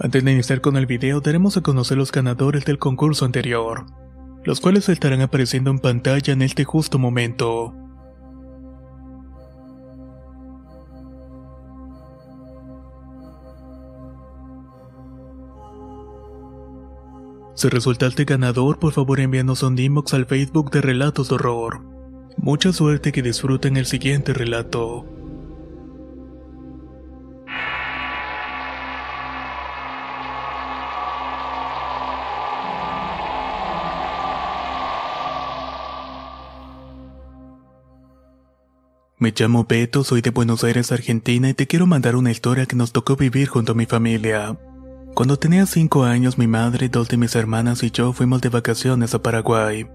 Antes de iniciar con el video, daremos a conocer los ganadores del concurso anterior, los cuales estarán apareciendo en pantalla en este justo momento. Si resultaste ganador, por favor envíanos un inbox al Facebook de Relatos de Horror. Mucha suerte que disfruten el siguiente relato. Me llamo Beto, soy de Buenos Aires, Argentina y te quiero mandar una historia que nos tocó vivir junto a mi familia. Cuando tenía 5 años mi madre, dos de mis hermanas y yo fuimos de vacaciones a Paraguay.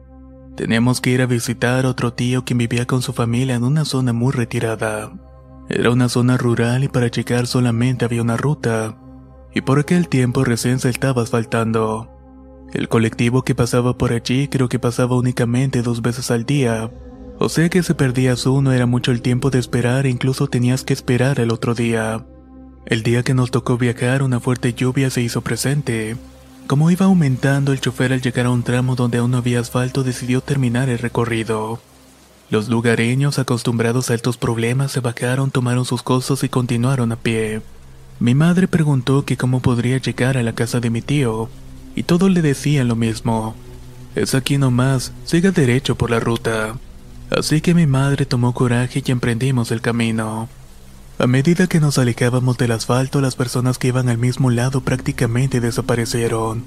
Teníamos que ir a visitar a otro tío quien vivía con su familia en una zona muy retirada. Era una zona rural y para llegar solamente había una ruta, y por aquel tiempo recién se estaba asfaltando. El colectivo que pasaba por allí creo que pasaba únicamente dos veces al día, o sea que si perdías uno era mucho el tiempo de esperar e incluso tenías que esperar el otro día. El día que nos tocó viajar una fuerte lluvia se hizo presente. Como iba aumentando el chofer al llegar a un tramo donde aún no había asfalto decidió terminar el recorrido. Los lugareños acostumbrados a estos problemas se bajaron, tomaron sus cosas y continuaron a pie. Mi madre preguntó que cómo podría llegar a la casa de mi tío, y todos le decían lo mismo. Es aquí nomás, siga derecho por la ruta. Así que mi madre tomó coraje y emprendimos el camino. A medida que nos alejábamos del asfalto, las personas que iban al mismo lado prácticamente desaparecieron.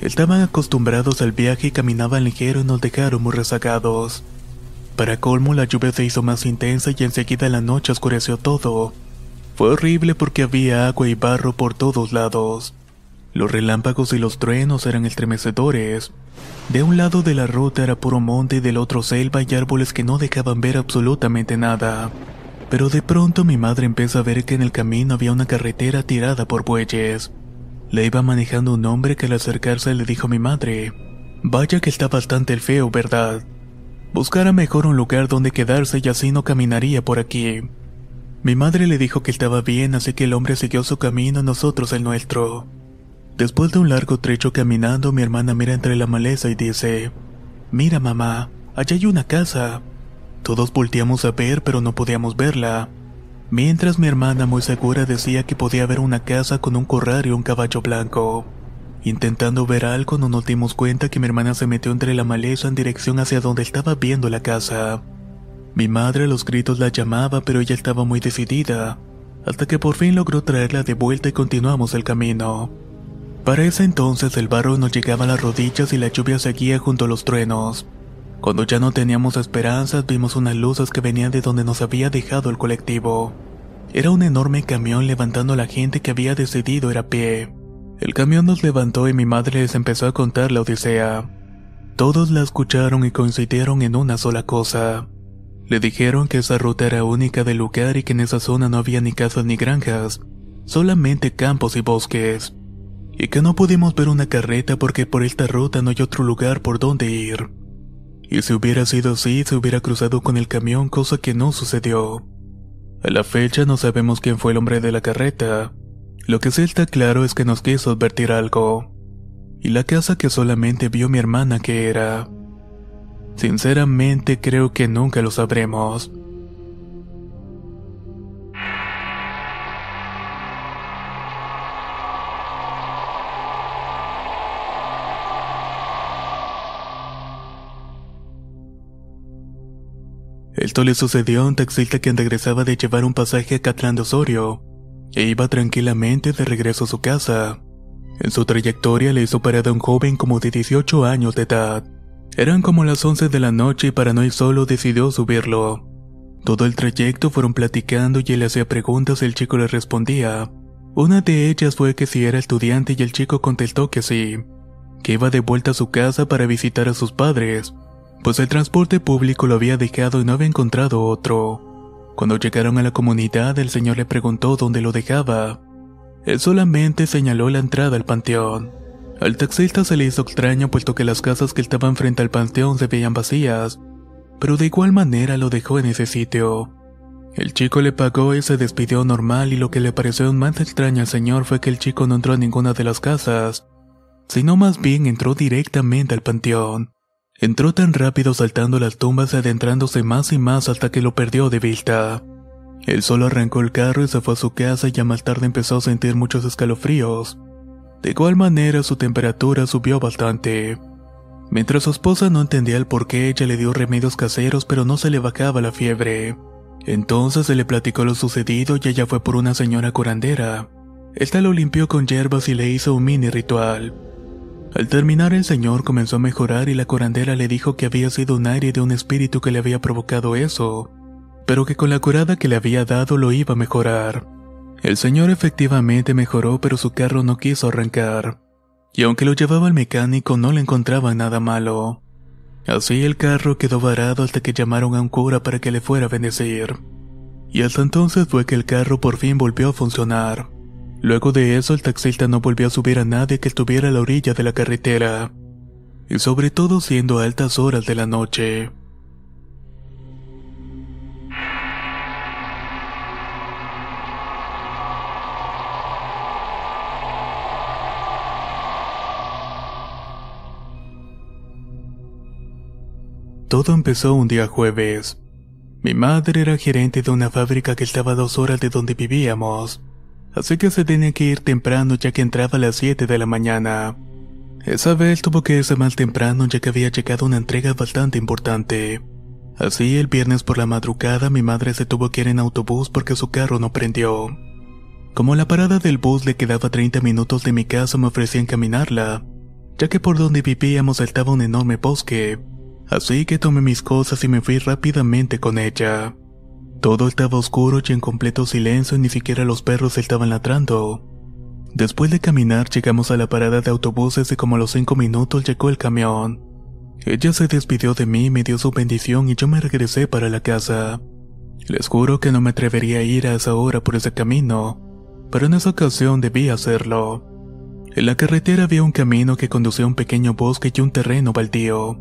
Estaban acostumbrados al viaje y caminaban ligero y nos dejaron muy rezagados. Para colmo, la lluvia se hizo más intensa y enseguida la noche oscureció todo. Fue horrible porque había agua y barro por todos lados. Los relámpagos y los truenos eran estremecedores. De un lado de la ruta era puro monte y del otro selva y árboles que no dejaban ver absolutamente nada. Pero de pronto mi madre empezó a ver que en el camino había una carretera tirada por bueyes. La iba manejando un hombre que al acercarse le dijo a mi madre, Vaya que está bastante el feo, ¿verdad? Buscara mejor un lugar donde quedarse y así no caminaría por aquí. Mi madre le dijo que estaba bien, así que el hombre siguió su camino, nosotros el nuestro. Después de un largo trecho caminando, mi hermana mira entre la maleza y dice, Mira mamá, allá hay una casa. Todos volteamos a ver, pero no podíamos verla. Mientras mi hermana muy segura decía que podía haber una casa con un corral y un caballo blanco. Intentando ver algo, no nos dimos cuenta que mi hermana se metió entre la maleza en dirección hacia donde estaba viendo la casa. Mi madre a los gritos la llamaba, pero ella estaba muy decidida, hasta que por fin logró traerla de vuelta y continuamos el camino. Para ese entonces el barro nos llegaba a las rodillas y la lluvia seguía junto a los truenos. Cuando ya no teníamos esperanzas vimos unas luces que venían de donde nos había dejado el colectivo. Era un enorme camión levantando a la gente que había decidido ir a pie. El camión nos levantó y mi madre les empezó a contar la odisea. Todos la escucharon y coincidieron en una sola cosa. Le dijeron que esa ruta era única del lugar y que en esa zona no había ni casas ni granjas, solamente campos y bosques y que no pudimos ver una carreta porque por esta ruta no hay otro lugar por donde ir. Y si hubiera sido así, se hubiera cruzado con el camión, cosa que no sucedió. A la fecha no sabemos quién fue el hombre de la carreta. Lo que sí está claro es que nos quiso advertir algo. Y la casa que solamente vio mi hermana que era. Sinceramente creo que nunca lo sabremos. Esto le sucedió a un taxista que regresaba de llevar un pasaje a Catlán de Osorio e iba tranquilamente de regreso a su casa. En su trayectoria le hizo parada un joven como de 18 años de edad. Eran como las 11 de la noche y para no ir solo decidió subirlo. Todo el trayecto fueron platicando y él hacía preguntas y el chico le respondía. Una de ellas fue que si era estudiante y el chico contestó que sí, que iba de vuelta a su casa para visitar a sus padres, pues el transporte público lo había dejado y no había encontrado otro. Cuando llegaron a la comunidad, el señor le preguntó dónde lo dejaba. Él solamente señaló la entrada al panteón. Al taxista se le hizo extraño puesto que las casas que estaban frente al panteón se veían vacías, pero de igual manera lo dejó en ese sitio. El chico le pagó y se despidió normal y lo que le pareció más extraño al señor fue que el chico no entró a ninguna de las casas, sino más bien entró directamente al panteón. Entró tan rápido saltando las tumbas y adentrándose más y más hasta que lo perdió de vista. Él solo arrancó el carro y se fue a su casa y ya más tarde empezó a sentir muchos escalofríos. De igual manera su temperatura subió bastante. Mientras su esposa no entendía el por qué, ella le dio remedios caseros pero no se le bajaba la fiebre. Entonces se le platicó lo sucedido y ella fue por una señora curandera. Esta lo limpió con hierbas y le hizo un mini ritual. Al terminar el señor comenzó a mejorar y la curandera le dijo que había sido un aire de un espíritu que le había provocado eso, pero que con la curada que le había dado lo iba a mejorar. El señor efectivamente mejoró pero su carro no quiso arrancar, y aunque lo llevaba al mecánico no le encontraba nada malo. Así el carro quedó varado hasta que llamaron a un cura para que le fuera a bendecir. Y hasta entonces fue que el carro por fin volvió a funcionar. Luego de eso el taxista no volvió a subir a nadie que estuviera a la orilla de la carretera, y sobre todo siendo altas horas de la noche. Todo empezó un día jueves. Mi madre era gerente de una fábrica que estaba a dos horas de donde vivíamos así que se tenía que ir temprano ya que entraba a las 7 de la mañana. Esa vez tuvo que irse más temprano ya que había llegado una entrega bastante importante. Así el viernes por la madrugada mi madre se tuvo que ir en autobús porque su carro no prendió. Como la parada del bus le quedaba 30 minutos de mi casa me ofrecí encaminarla, ya que por donde vivíamos estaba un enorme bosque, así que tomé mis cosas y me fui rápidamente con ella. Todo estaba oscuro y en completo silencio y ni siquiera los perros estaban ladrando. Después de caminar llegamos a la parada de autobuses y como a los cinco minutos llegó el camión. Ella se despidió de mí, me dio su bendición y yo me regresé para la casa. Les juro que no me atrevería a ir a esa hora por ese camino, pero en esa ocasión debí hacerlo. En la carretera había un camino que conducía a un pequeño bosque y un terreno baldío.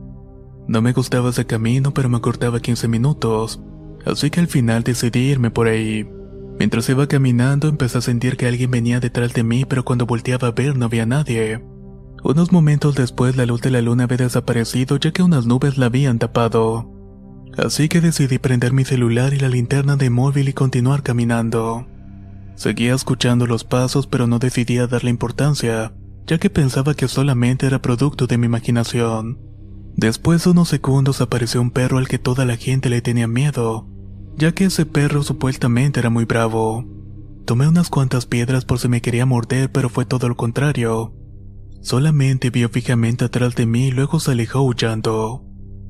No me gustaba ese camino, pero me cortaba 15 minutos así que al final decidí irme por ahí. Mientras iba caminando empecé a sentir que alguien venía detrás de mí, pero cuando volteaba a ver no había nadie. Unos momentos después la luz de la luna había desaparecido ya que unas nubes la habían tapado. Así que decidí prender mi celular y la linterna de móvil y continuar caminando. Seguía escuchando los pasos pero no decidía darle importancia, ya que pensaba que solamente era producto de mi imaginación. Después de unos segundos apareció un perro al que toda la gente le tenía miedo, ya que ese perro supuestamente era muy bravo. Tomé unas cuantas piedras por si me quería morder, pero fue todo lo contrario. Solamente vio fijamente atrás de mí y luego se alejó huyendo.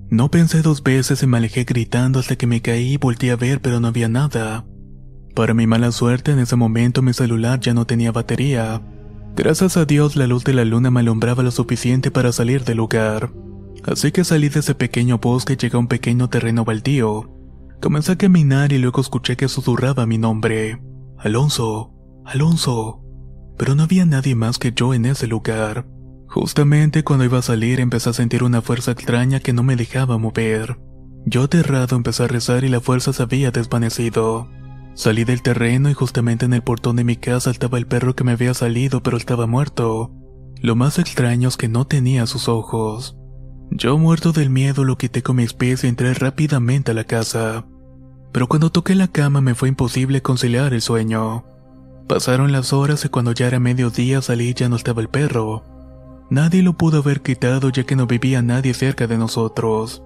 No pensé dos veces y me alejé gritando hasta que me caí y volteé a ver, pero no había nada. Para mi mala suerte, en ese momento mi celular ya no tenía batería. Gracias a Dios, la luz de la luna me alumbraba lo suficiente para salir del lugar. Así que salí de ese pequeño bosque y llegué a un pequeño terreno baldío. Comencé a caminar y luego escuché que susurraba mi nombre. Alonso, Alonso. Pero no había nadie más que yo en ese lugar. Justamente cuando iba a salir empecé a sentir una fuerza extraña que no me dejaba mover. Yo aterrado empecé a rezar y la fuerza se había desvanecido. Salí del terreno y justamente en el portón de mi casa estaba el perro que me había salido pero estaba muerto. Lo más extraño es que no tenía sus ojos. Yo muerto del miedo lo quité con mi pies y entré rápidamente a la casa pero cuando toqué la cama me fue imposible conciliar el sueño. Pasaron las horas y cuando ya era mediodía salí y ya no estaba el perro. Nadie lo pudo haber quitado ya que no vivía nadie cerca de nosotros.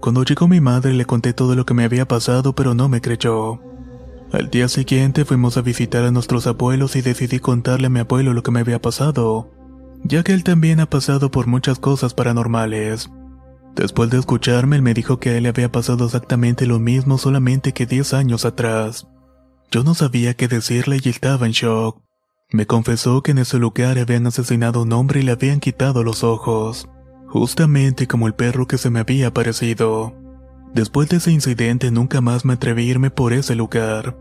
Cuando llegó mi madre le conté todo lo que me había pasado, pero no me creyó. Al día siguiente fuimos a visitar a nuestros abuelos y decidí contarle a mi abuelo lo que me había pasado, ya que él también ha pasado por muchas cosas paranormales. Después de escucharme, él me dijo que a él le había pasado exactamente lo mismo solamente que 10 años atrás. Yo no sabía qué decirle y estaba en shock. Me confesó que en ese lugar habían asesinado a un hombre y le habían quitado los ojos, justamente como el perro que se me había aparecido. Después de ese incidente nunca más me atreví a irme por ese lugar.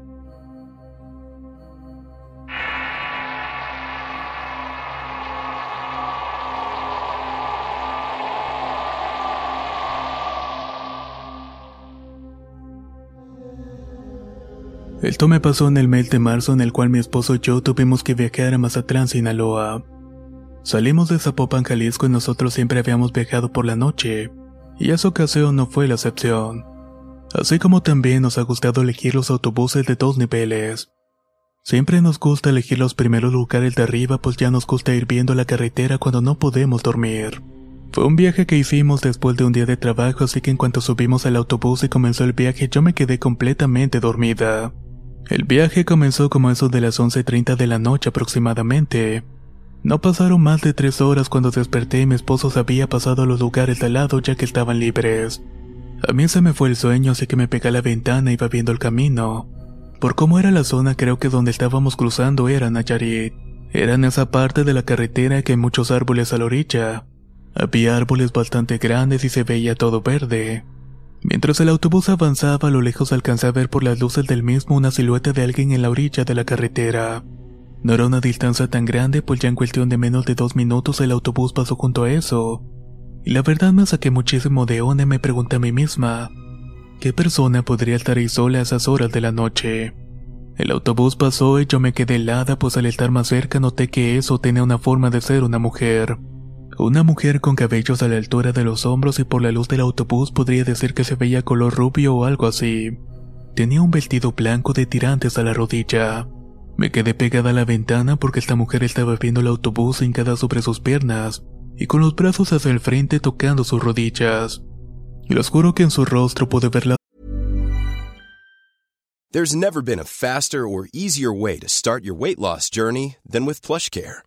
Esto me pasó en el mes de marzo en el cual mi esposo y yo tuvimos que viajar a Mazatlán, Sinaloa. Salimos de Zapopan, Jalisco y nosotros siempre habíamos viajado por la noche y esa ocasión no fue la excepción. Así como también nos ha gustado elegir los autobuses de dos niveles. Siempre nos gusta elegir los primeros lugares de arriba pues ya nos gusta ir viendo la carretera cuando no podemos dormir. Fue un viaje que hicimos después de un día de trabajo así que en cuanto subimos al autobús y comenzó el viaje yo me quedé completamente dormida. El viaje comenzó como eso de las 11.30 de la noche aproximadamente. No pasaron más de tres horas cuando desperté y mi esposo se había pasado a los lugares de al lado ya que estaban libres. A mí se me fue el sueño así que me pegué a la ventana y iba viendo el camino. Por cómo era la zona creo que donde estábamos cruzando era Nayarit. Era en esa parte de la carretera que hay muchos árboles a la orilla. Había árboles bastante grandes y se veía todo verde. Mientras el autobús avanzaba a lo lejos alcancé a ver por las luces del mismo una silueta de alguien en la orilla de la carretera. No era una distancia tan grande, pues ya en cuestión de menos de dos minutos el autobús pasó junto a eso. Y la verdad me saqué muchísimo de onda y me pregunté a mí misma, ¿qué persona podría estar ahí sola a esas horas de la noche? El autobús pasó y yo me quedé helada, pues al estar más cerca noté que eso tenía una forma de ser una mujer. Una mujer con cabellos a la altura de los hombros y por la luz del autobús podría decir que se veía color rubio o algo así. Tenía un vestido blanco de tirantes a la rodilla. Me quedé pegada a la ventana porque esta mujer estaba viendo el autobús hincada sobre sus piernas y con los brazos hacia el frente tocando sus rodillas. Y les juro que en su rostro pude ver la... There's never been a faster or easier way to start your weight loss journey than with PlushCare.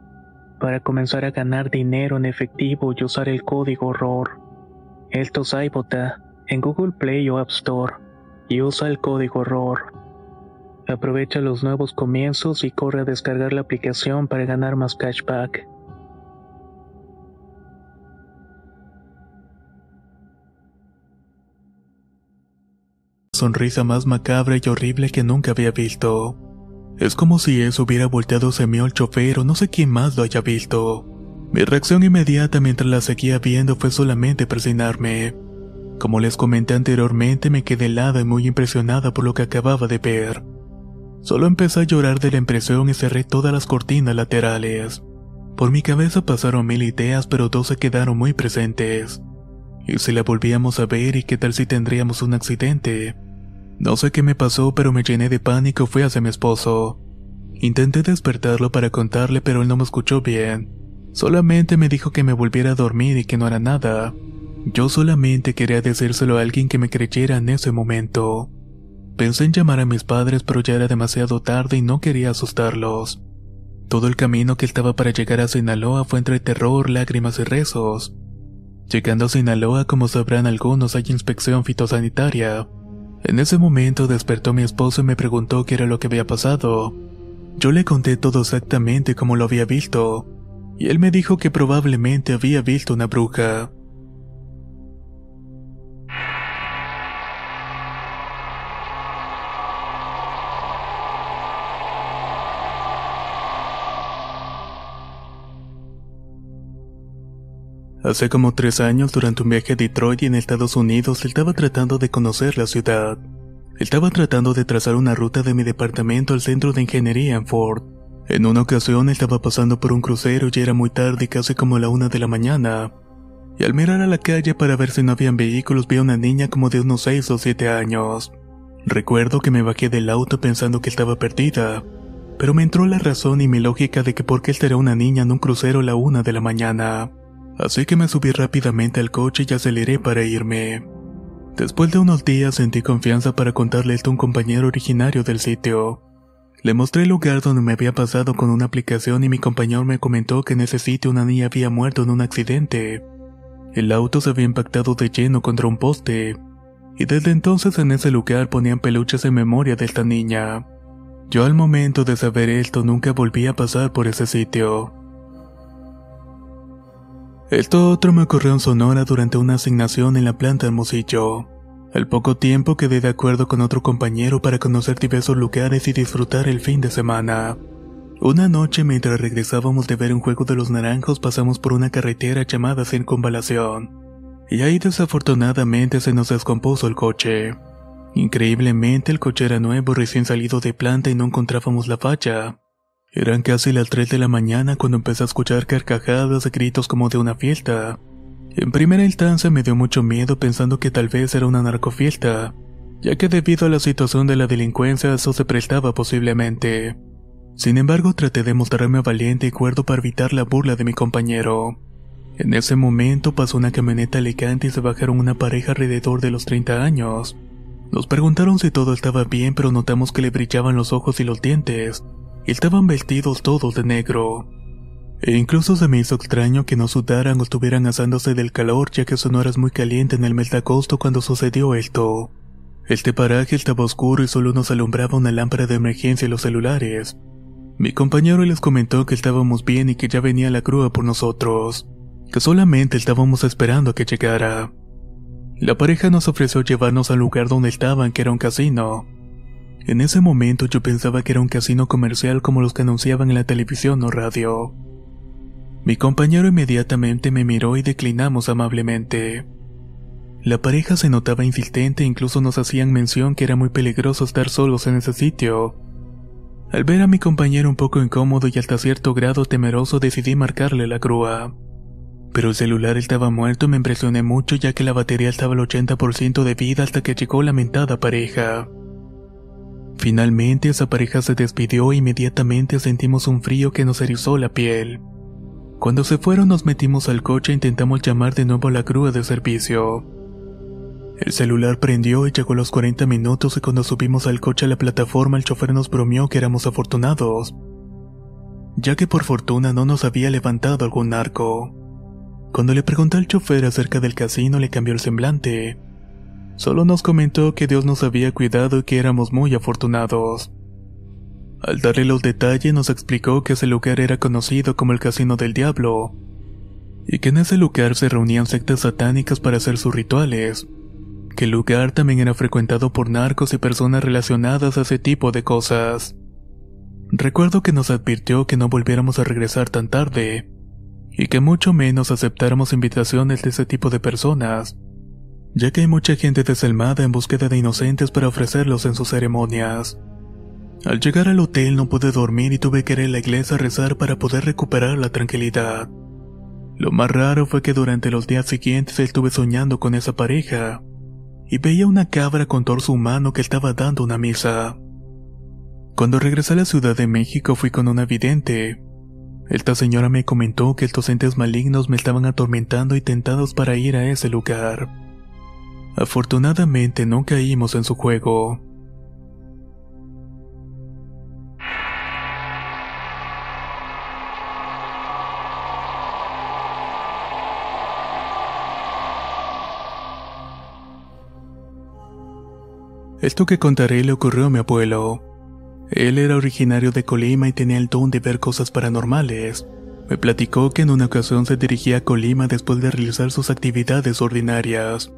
para comenzar a ganar dinero en efectivo y usar el código ROR. Esto es iBota en Google Play o App Store y usa el código ROR. Aprovecha los nuevos comienzos y corre a descargar la aplicación para ganar más cashback. Sonrisa más macabra y horrible que nunca había visto. Es como si eso hubiera volteado hacia mí al chofer o no sé quién más lo haya visto. Mi reacción inmediata mientras la seguía viendo fue solamente presionarme. Como les comenté anteriormente, me quedé helada y muy impresionada por lo que acababa de ver. Solo empecé a llorar de la impresión y cerré todas las cortinas laterales. Por mi cabeza pasaron mil ideas, pero dos se quedaron muy presentes. ¿Y si la volvíamos a ver y qué tal si tendríamos un accidente? No sé qué me pasó, pero me llené de pánico y fui hacia mi esposo. Intenté despertarlo para contarle, pero él no me escuchó bien. Solamente me dijo que me volviera a dormir y que no era nada. Yo solamente quería decírselo a alguien que me creyera en ese momento. Pensé en llamar a mis padres, pero ya era demasiado tarde y no quería asustarlos. Todo el camino que estaba para llegar a Sinaloa fue entre terror, lágrimas y rezos. Llegando a Sinaloa, como sabrán algunos, hay inspección fitosanitaria. En ese momento despertó mi esposo y me preguntó qué era lo que había pasado. Yo le conté todo exactamente como lo había visto, y él me dijo que probablemente había visto una bruja. Hace como tres años, durante un viaje a Detroit y en Estados Unidos, estaba tratando de conocer la ciudad. Estaba tratando de trazar una ruta de mi departamento al centro de ingeniería en Ford. En una ocasión estaba pasando por un crucero y era muy tarde, casi como la una de la mañana. Y al mirar a la calle para ver si no habían vehículos, vi a una niña como de unos seis o siete años. Recuerdo que me bajé del auto pensando que estaba perdida, pero me entró la razón y mi lógica de que por qué estaría una niña en un crucero a la una de la mañana así que me subí rápidamente al coche y aceleré para irme. Después de unos días sentí confianza para contarle esto a un compañero originario del sitio. Le mostré el lugar donde me había pasado con una aplicación y mi compañero me comentó que en ese sitio una niña había muerto en un accidente. El auto se había impactado de lleno contra un poste, y desde entonces en ese lugar ponían peluches en memoria de esta niña. Yo al momento de saber esto nunca volví a pasar por ese sitio. Esto otro me ocurrió en Sonora durante una asignación en la planta Hermosillo. Al poco tiempo quedé de acuerdo con otro compañero para conocer diversos lugares y disfrutar el fin de semana. Una noche mientras regresábamos de ver un juego de los naranjos pasamos por una carretera llamada Circunvalación. Y ahí desafortunadamente se nos descompuso el coche. Increíblemente el coche era nuevo recién salido de planta y no encontrábamos la falla. Eran casi las 3 de la mañana cuando empecé a escuchar carcajadas y gritos como de una fiesta. En primera instancia me dio mucho miedo pensando que tal vez era una narcofiesta, ya que debido a la situación de la delincuencia eso se prestaba posiblemente. Sin embargo, traté de mostrarme valiente y cuerdo para evitar la burla de mi compañero. En ese momento pasó una camioneta elegante y se bajaron una pareja alrededor de los 30 años. Nos preguntaron si todo estaba bien, pero notamos que le brillaban los ojos y los dientes, Estaban vestidos todos de negro. E incluso se me hizo extraño que no sudaran o estuvieran asándose del calor ya que Sonora es muy caliente en el mes de agosto cuando sucedió esto. Este paraje estaba oscuro y solo nos alumbraba una lámpara de emergencia en los celulares. Mi compañero les comentó que estábamos bien y que ya venía la grúa por nosotros, que solamente estábamos esperando a que llegara. La pareja nos ofreció llevarnos al lugar donde estaban, que era un casino. En ese momento yo pensaba que era un casino comercial como los que anunciaban en la televisión o radio. Mi compañero inmediatamente me miró y declinamos amablemente. La pareja se notaba insistente e incluso nos hacían mención que era muy peligroso estar solos en ese sitio. Al ver a mi compañero un poco incómodo y hasta cierto grado temeroso decidí marcarle la grúa. Pero el celular estaba muerto y me impresioné mucho ya que la batería estaba al 80% de vida hasta que llegó la mentada pareja. Finalmente esa pareja se despidió e inmediatamente sentimos un frío que nos erizó la piel. Cuando se fueron nos metimos al coche e intentamos llamar de nuevo a la grúa de servicio. El celular prendió y llegó a los 40 minutos y cuando subimos al coche a la plataforma el chofer nos bromeó que éramos afortunados, ya que por fortuna no nos había levantado algún narco. Cuando le pregunté al chofer acerca del casino le cambió el semblante. Solo nos comentó que Dios nos había cuidado y que éramos muy afortunados. Al darle los detalles nos explicó que ese lugar era conocido como el Casino del Diablo, y que en ese lugar se reunían sectas satánicas para hacer sus rituales, que el lugar también era frecuentado por narcos y personas relacionadas a ese tipo de cosas. Recuerdo que nos advirtió que no volviéramos a regresar tan tarde, y que mucho menos aceptáramos invitaciones de ese tipo de personas, ya que hay mucha gente desalmada en búsqueda de inocentes para ofrecerlos en sus ceremonias. Al llegar al hotel no pude dormir y tuve que ir a la iglesia a rezar para poder recuperar la tranquilidad. Lo más raro fue que durante los días siguientes estuve soñando con esa pareja y veía una cabra con torso humano que estaba dando una misa. Cuando regresé a la Ciudad de México fui con una vidente. Esta señora me comentó que estos entes malignos me estaban atormentando y tentados para ir a ese lugar. Afortunadamente no caímos en su juego. Esto que contaré le ocurrió a mi abuelo. Él era originario de Colima y tenía el don de ver cosas paranormales. Me platicó que en una ocasión se dirigía a Colima después de realizar sus actividades ordinarias.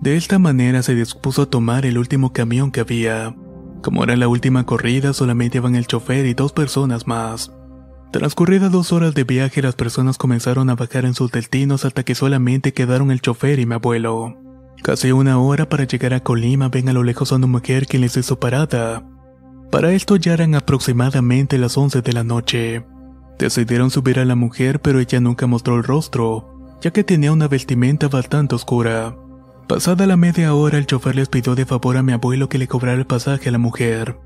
De esta manera se dispuso a tomar el último camión que había. Como era la última corrida, solamente iban el chofer y dos personas más. Transcurridas dos horas de viaje, las personas comenzaron a bajar en sus destinos hasta que solamente quedaron el chofer y mi abuelo. Casi una hora para llegar a Colima ven a lo lejos a una mujer que les hizo parada. Para esto ya eran aproximadamente las 11 de la noche. Decidieron subir a la mujer pero ella nunca mostró el rostro, ya que tenía una vestimenta bastante oscura. Pasada la media hora el chofer les pidió de favor a mi abuelo que le cobrara el pasaje a la mujer.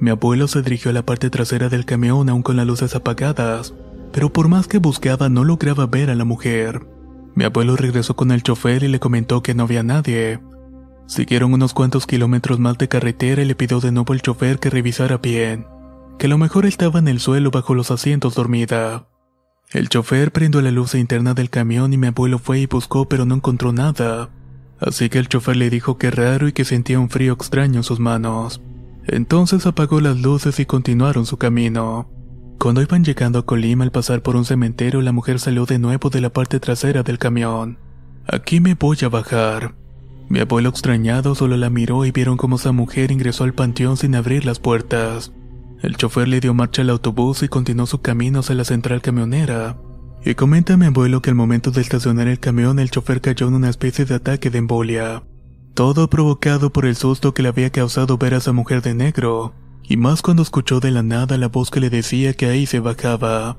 Mi abuelo se dirigió a la parte trasera del camión aún con las luces apagadas, pero por más que buscaba no lograba ver a la mujer. Mi abuelo regresó con el chofer y le comentó que no había nadie. Siguieron unos cuantos kilómetros más de carretera y le pidió de nuevo al chofer que revisara bien, que lo mejor estaba en el suelo bajo los asientos dormida. El chofer prendió la luz interna del camión y mi abuelo fue y buscó pero no encontró nada. Así que el chofer le dijo que raro y que sentía un frío extraño en sus manos. Entonces apagó las luces y continuaron su camino. Cuando iban llegando a Colima al pasar por un cementerio, la mujer salió de nuevo de la parte trasera del camión. Aquí me voy a bajar. Mi abuelo extrañado solo la miró y vieron cómo esa mujer ingresó al panteón sin abrir las puertas. El chofer le dio marcha al autobús y continuó su camino hacia la central camionera. Y comenta mi abuelo que al momento de estacionar el camión el chofer cayó en una especie de ataque de embolia. Todo provocado por el susto que le había causado ver a esa mujer de negro, y más cuando escuchó de la nada la voz que le decía que ahí se bajaba.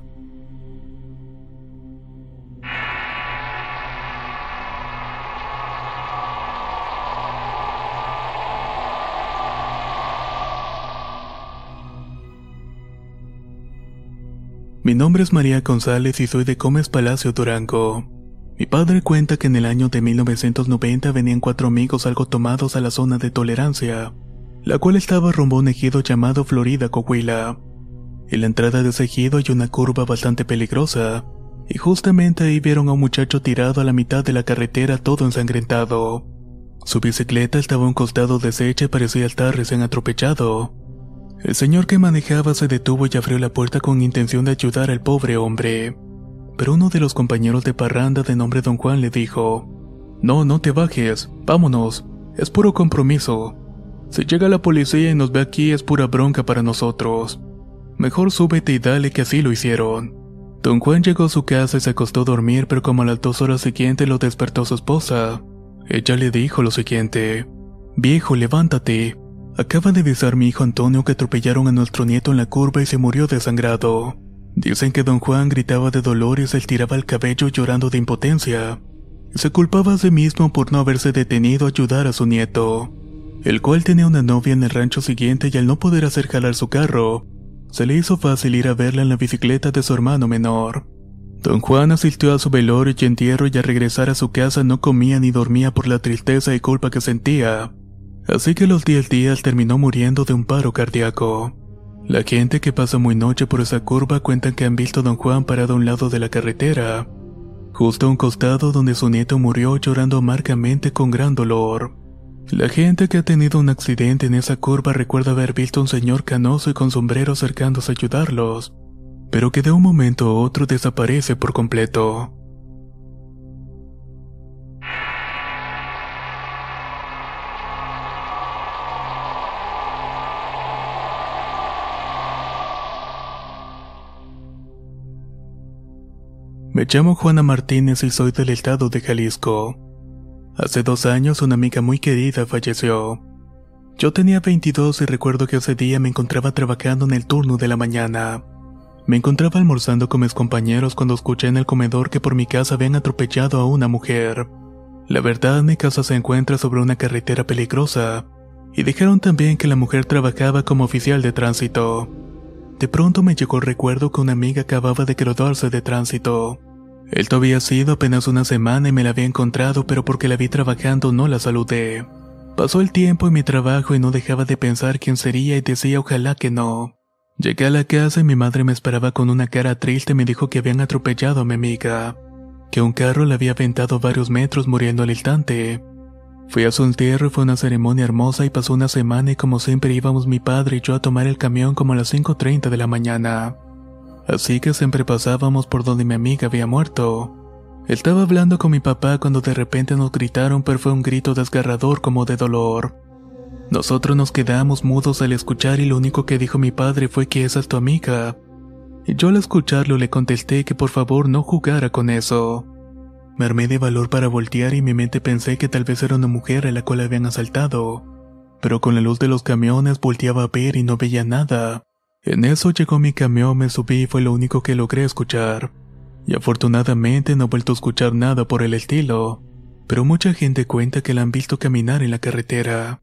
Mi nombre es María González y soy de Gómez Palacio Durango. Mi padre cuenta que en el año de 1990 venían cuatro amigos algo tomados a la zona de tolerancia, la cual estaba rumbo a un ejido llamado Florida Coahuila. En la entrada de ese ejido hay una curva bastante peligrosa, y justamente ahí vieron a un muchacho tirado a la mitad de la carretera todo ensangrentado. Su bicicleta estaba a un costado deshecha y parecía estar recién atropellado. El señor que manejaba se detuvo y abrió la puerta con intención de ayudar al pobre hombre. Pero uno de los compañeros de parranda de nombre Don Juan le dijo, No, no te bajes, vámonos, es puro compromiso. Si llega la policía y nos ve aquí es pura bronca para nosotros. Mejor súbete y dale que así lo hicieron. Don Juan llegó a su casa y se acostó a dormir, pero como a las dos horas siguientes lo despertó su esposa. Ella le dijo lo siguiente: Viejo, levántate. Acaba de avisar mi hijo Antonio que atropellaron a nuestro nieto en la curva y se murió desangrado. Dicen que don Juan gritaba de dolor y se estiraba el cabello llorando de impotencia. Se culpaba a sí mismo por no haberse detenido a ayudar a su nieto, el cual tenía una novia en el rancho siguiente y al no poder hacer jalar su carro, se le hizo fácil ir a verla en la bicicleta de su hermano menor. Don Juan asistió a su velorio y entierro y al regresar a su casa no comía ni dormía por la tristeza y culpa que sentía. Así que los 10 días terminó muriendo de un paro cardíaco. La gente que pasa muy noche por esa curva cuentan que han visto a don Juan parado a un lado de la carretera, justo a un costado donde su nieto murió llorando amargamente con gran dolor. La gente que ha tenido un accidente en esa curva recuerda haber visto a un señor canoso y con sombrero acercándose a ayudarlos, pero que de un momento a otro desaparece por completo. Me llamo Juana Martínez y soy del estado de Jalisco. Hace dos años una amiga muy querida falleció. Yo tenía 22 y recuerdo que ese día me encontraba trabajando en el turno de la mañana. Me encontraba almorzando con mis compañeros cuando escuché en el comedor que por mi casa habían atropellado a una mujer. La verdad, mi casa se encuentra sobre una carretera peligrosa, y dijeron también que la mujer trabajaba como oficial de tránsito. De pronto me llegó el recuerdo que una amiga acababa de graduarse de tránsito. Esto había sido apenas una semana y me la había encontrado, pero porque la vi trabajando no la saludé. Pasó el tiempo en mi trabajo y no dejaba de pensar quién sería y decía ojalá que no. Llegué a la casa y mi madre me esperaba con una cara triste y me dijo que habían atropellado a mi amiga, que un carro la había aventado varios metros muriendo al instante. Fui a su entierro y fue una ceremonia hermosa y pasó una semana y como siempre íbamos mi padre y yo a tomar el camión como a las 5.30 de la mañana. Así que siempre pasábamos por donde mi amiga había muerto. Estaba hablando con mi papá cuando de repente nos gritaron pero fue un grito desgarrador como de dolor. Nosotros nos quedamos mudos al escuchar y lo único que dijo mi padre fue que esa es tu amiga. Yo al escucharlo le contesté que por favor no jugara con eso. Me armé de valor para voltear y mi mente pensé que tal vez era una mujer a la cual habían asaltado. Pero con la luz de los camiones volteaba a ver y no veía nada. En eso llegó mi camión, me subí y fue lo único que logré escuchar. Y afortunadamente no he vuelto a escuchar nada por el estilo. Pero mucha gente cuenta que la han visto caminar en la carretera.